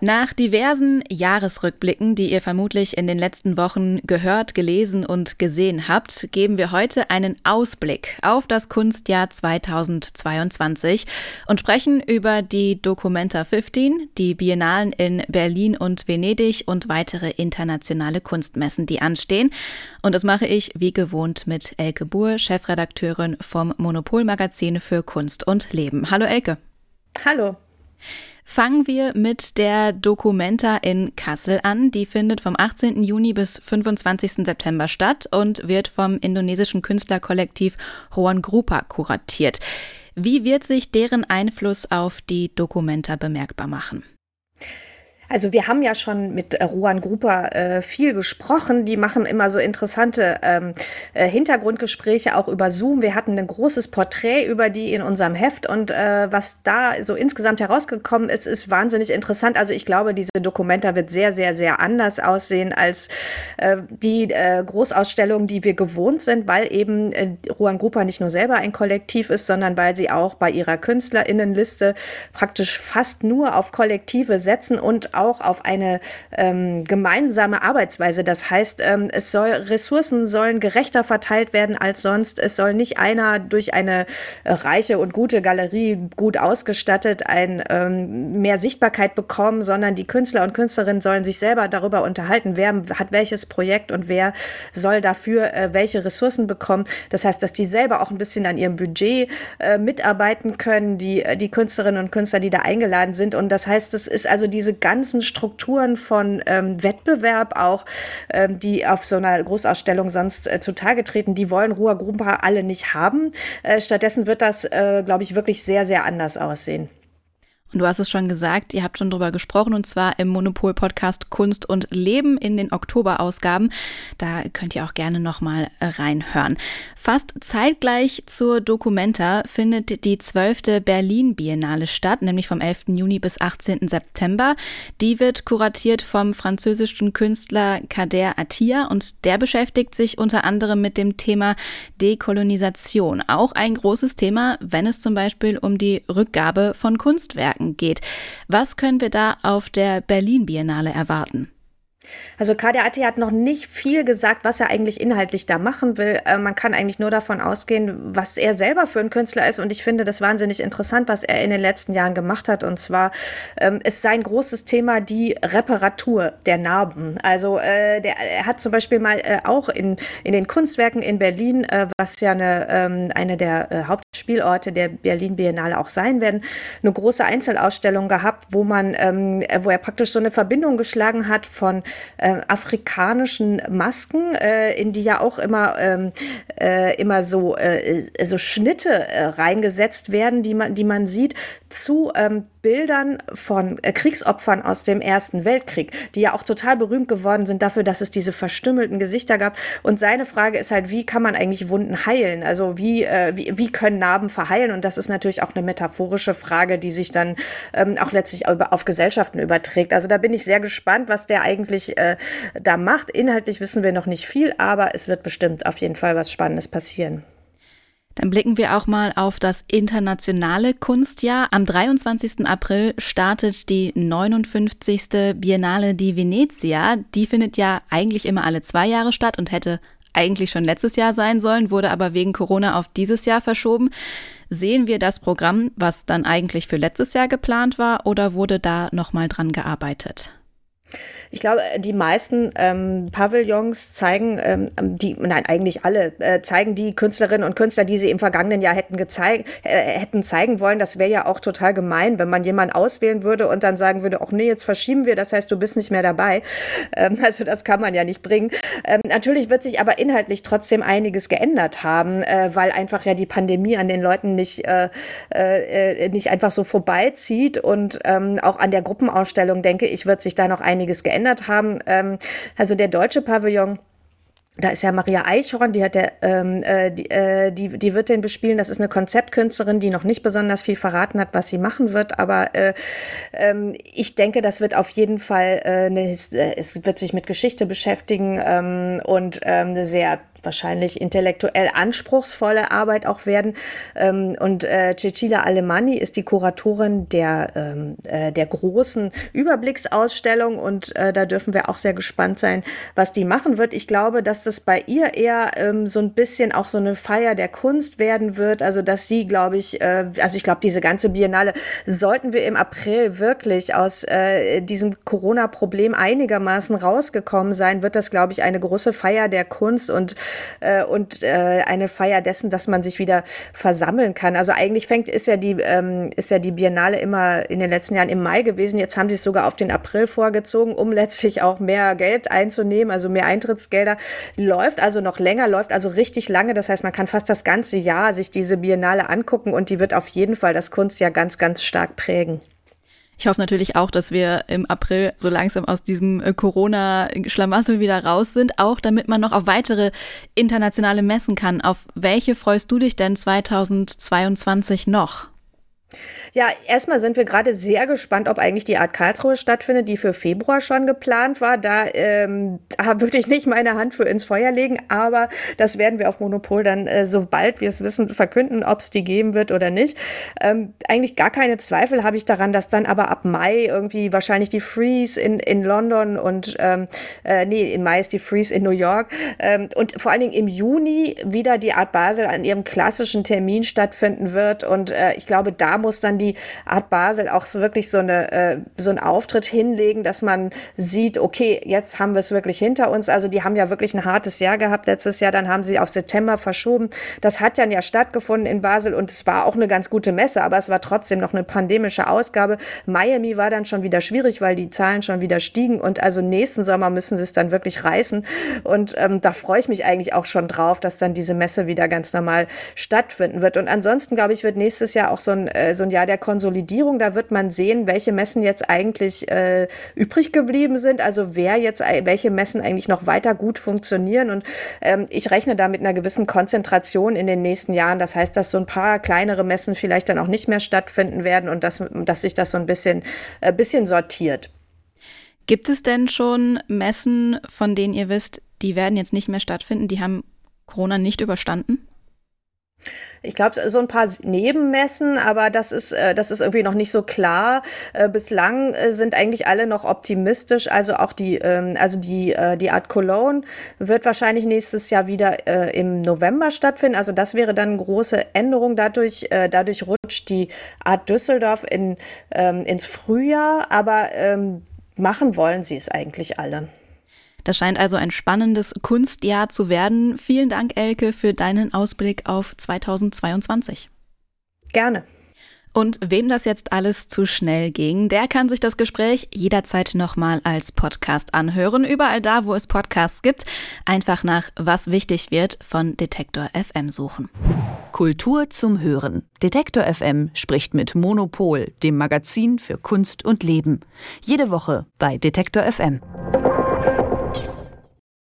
Nach diversen Jahresrückblicken, die ihr vermutlich in den letzten Wochen gehört, gelesen und gesehen habt, geben wir heute einen Ausblick auf das Kunstjahr 2022 und sprechen über die Documenta 15, die Biennalen in Berlin und Venedig und weitere internationale Kunstmessen, die anstehen. Und das mache ich wie gewohnt mit Elke Buhr, Chefredakteurin vom Monopolmagazin für Kunst und Leben. Hallo Elke. Hallo. Fangen wir mit der Documenta in Kassel an. Die findet vom 18. Juni bis 25. September statt und wird vom indonesischen Künstlerkollektiv Juan Grupa kuratiert. Wie wird sich deren Einfluss auf die Documenta bemerkbar machen? Also wir haben ja schon mit äh, Ruan Gruber äh, viel gesprochen. Die machen immer so interessante ähm, äh, Hintergrundgespräche auch über Zoom. Wir hatten ein großes Porträt über die in unserem Heft und äh, was da so insgesamt herausgekommen ist, ist wahnsinnig interessant. Also ich glaube, diese Dokumenta wird sehr, sehr, sehr anders aussehen als äh, die äh, Großausstellungen, die wir gewohnt sind, weil eben äh, Ruan Gruber nicht nur selber ein Kollektiv ist, sondern weil sie auch bei ihrer Künstlerinnenliste praktisch fast nur auf Kollektive setzen und auch auf eine ähm, gemeinsame Arbeitsweise. Das heißt, ähm, es soll Ressourcen sollen gerechter verteilt werden als sonst. Es soll nicht einer durch eine äh, reiche und gute Galerie gut ausgestattet ein ähm, mehr Sichtbarkeit bekommen, sondern die Künstler und Künstlerinnen sollen sich selber darüber unterhalten, wer hat welches Projekt und wer soll dafür äh, welche Ressourcen bekommen. Das heißt, dass die selber auch ein bisschen an ihrem Budget äh, mitarbeiten können, die, äh, die Künstlerinnen und Künstler, die da eingeladen sind. Und das heißt, es ist also diese ganz ganzen Strukturen von ähm, Wettbewerb auch, ähm, die auf so einer Großausstellung sonst äh, zutage treten, die wollen Ruhr Grumpa alle nicht haben. Äh, stattdessen wird das, äh, glaube ich, wirklich sehr, sehr anders aussehen. Und du hast es schon gesagt, ihr habt schon drüber gesprochen und zwar im Monopol-Podcast Kunst und Leben in den Oktober-Ausgaben. Da könnt ihr auch gerne nochmal reinhören. Fast zeitgleich zur Documenta findet die zwölfte Berlin-Biennale statt, nämlich vom 11. Juni bis 18. September. Die wird kuratiert vom französischen Künstler Kader Attia und der beschäftigt sich unter anderem mit dem Thema Dekolonisation. Auch ein großes Thema, wenn es zum Beispiel um die Rückgabe von Kunstwerken Netzwerken geht. Was können wir da auf der Berlin Biennale erwarten? Also KDAT hat noch nicht viel gesagt, was er eigentlich inhaltlich da machen will. Äh, man kann eigentlich nur davon ausgehen, was er selber für ein Künstler ist. Und ich finde das wahnsinnig interessant, was er in den letzten Jahren gemacht hat. Und zwar ähm, ist sein großes Thema die Reparatur der Narben. Also äh, der, er hat zum Beispiel mal äh, auch in, in den Kunstwerken in Berlin, äh, was ja eine, ähm, eine der äh, Hauptspielorte der Berlin Biennale auch sein werden, eine große Einzelausstellung gehabt, wo man, ähm, wo er praktisch so eine Verbindung geschlagen hat von äh, afrikanischen Masken, äh, in die ja auch immer, ähm, äh, immer so, äh, so Schnitte äh, reingesetzt werden, die man, die man sieht, zu ähm, Bildern von äh, Kriegsopfern aus dem Ersten Weltkrieg, die ja auch total berühmt geworden sind dafür, dass es diese verstümmelten Gesichter gab. Und seine Frage ist halt, wie kann man eigentlich Wunden heilen? Also wie, äh, wie, wie können Narben verheilen? Und das ist natürlich auch eine metaphorische Frage, die sich dann ähm, auch letztlich auf Gesellschaften überträgt. Also da bin ich sehr gespannt, was der eigentlich äh, da macht. Inhaltlich wissen wir noch nicht viel, aber es wird bestimmt auf jeden Fall was Spannendes passieren. Dann blicken wir auch mal auf das internationale Kunstjahr. Am 23. April startet die 59. Biennale di Venezia. Die findet ja eigentlich immer alle zwei Jahre statt und hätte eigentlich schon letztes Jahr sein sollen, wurde aber wegen Corona auf dieses Jahr verschoben. Sehen wir das Programm, was dann eigentlich für letztes Jahr geplant war, oder wurde da nochmal dran gearbeitet? Ich glaube, die meisten ähm, Pavillons zeigen, ähm, die, nein, eigentlich alle, äh, zeigen die Künstlerinnen und Künstler, die sie im vergangenen Jahr hätten gezeigt, äh, hätten zeigen wollen. Das wäre ja auch total gemein, wenn man jemanden auswählen würde und dann sagen würde, ach nee, jetzt verschieben wir, das heißt, du bist nicht mehr dabei. Ähm, also das kann man ja nicht bringen. Ähm, natürlich wird sich aber inhaltlich trotzdem einiges geändert haben, äh, weil einfach ja die Pandemie an den Leuten nicht, äh, äh, nicht einfach so vorbeizieht und ähm, auch an der Gruppenausstellung, denke ich, wird sich da noch einiges geändert verändert haben. Ähm, also der deutsche Pavillon da ist ja Maria Eichhorn, die hat der, ähm, äh, die, äh, die, die wird den bespielen. Das ist eine Konzeptkünstlerin, die noch nicht besonders viel verraten hat, was sie machen wird. Aber äh, ähm, ich denke, das wird auf jeden Fall äh, eine, äh, es wird sich mit Geschichte beschäftigen ähm, und ähm, eine sehr wahrscheinlich intellektuell anspruchsvolle Arbeit auch werden. Ähm, und äh, Cecilia Alemanni ist die Kuratorin der, ähm, äh, der großen Überblicksausstellung und äh, da dürfen wir auch sehr gespannt sein, was die machen wird. Ich glaube, dass das bei ihr eher ähm, so ein bisschen auch so eine Feier der Kunst werden wird. Also dass sie, glaube ich, äh, also ich glaube, diese ganze Biennale sollten wir im April wirklich aus äh, diesem Corona-Problem einigermaßen rausgekommen sein, wird das, glaube ich, eine große Feier der Kunst und äh, und äh, eine Feier dessen, dass man sich wieder versammeln kann. Also eigentlich fängt ist ja die ähm, ist ja die Biennale immer in den letzten Jahren im Mai gewesen. Jetzt haben sie es sogar auf den April vorgezogen, um letztlich auch mehr Geld einzunehmen, also mehr Eintrittsgelder. Läuft also noch länger, läuft also richtig lange. Das heißt, man kann fast das ganze Jahr sich diese Biennale angucken und die wird auf jeden Fall das Kunstjahr ganz, ganz stark prägen. Ich hoffe natürlich auch, dass wir im April so langsam aus diesem äh, Corona-Schlamassel wieder raus sind, auch damit man noch auf weitere internationale Messen kann. Auf welche freust du dich denn 2022 noch? Ja, erstmal sind wir gerade sehr gespannt, ob eigentlich die Art Karlsruhe stattfindet, die für Februar schon geplant war. Da, ähm, da würde ich nicht meine Hand für ins Feuer legen, aber das werden wir auf Monopol dann, äh, sobald wir es wissen, verkünden, ob es die geben wird oder nicht. Ähm, eigentlich gar keine Zweifel habe ich daran, dass dann aber ab Mai irgendwie wahrscheinlich die Freeze in, in London und ähm, äh, nee, im Mai ist die Freeze in New York ähm, und vor allen Dingen im Juni wieder die Art Basel an ihrem klassischen Termin stattfinden wird und äh, ich glaube, da muss dann die Art Basel auch so wirklich so, eine, äh, so einen Auftritt hinlegen, dass man sieht, okay, jetzt haben wir es wirklich hinter uns. Also die haben ja wirklich ein hartes Jahr gehabt letztes Jahr, dann haben sie auf September verschoben. Das hat dann ja stattgefunden in Basel und es war auch eine ganz gute Messe, aber es war trotzdem noch eine pandemische Ausgabe. Miami war dann schon wieder schwierig, weil die Zahlen schon wieder stiegen und also nächsten Sommer müssen sie es dann wirklich reißen und ähm, da freue ich mich eigentlich auch schon drauf, dass dann diese Messe wieder ganz normal stattfinden wird. Und ansonsten, glaube ich, wird nächstes Jahr auch so ein, äh, so ein Jahr der Konsolidierung. Da wird man sehen, welche Messen jetzt eigentlich äh, übrig geblieben sind, also wer jetzt, welche Messen eigentlich noch weiter gut funktionieren. Und ähm, ich rechne da mit einer gewissen Konzentration in den nächsten Jahren. Das heißt, dass so ein paar kleinere Messen vielleicht dann auch nicht mehr stattfinden werden und dass, dass sich das so ein bisschen, äh, bisschen sortiert. Gibt es denn schon Messen, von denen ihr wisst, die werden jetzt nicht mehr stattfinden, die haben Corona nicht überstanden? Ich glaube, so ein paar Nebenmessen, aber das ist, äh, das ist irgendwie noch nicht so klar. Äh, bislang äh, sind eigentlich alle noch optimistisch. Also auch die, ähm, also die, äh, die Art Cologne wird wahrscheinlich nächstes Jahr wieder äh, im November stattfinden. Also das wäre dann eine große Änderung. Dadurch, äh, dadurch rutscht die Art Düsseldorf in, ähm, ins Frühjahr, aber ähm, machen wollen sie es eigentlich alle. Das scheint also ein spannendes Kunstjahr zu werden. Vielen Dank, Elke, für deinen Ausblick auf 2022. Gerne. Und wem das jetzt alles zu schnell ging, der kann sich das Gespräch jederzeit nochmal als Podcast anhören. Überall da, wo es Podcasts gibt, einfach nach Was wichtig wird von Detektor FM suchen. Kultur zum Hören. Detektor FM spricht mit Monopol, dem Magazin für Kunst und Leben. Jede Woche bei Detektor FM.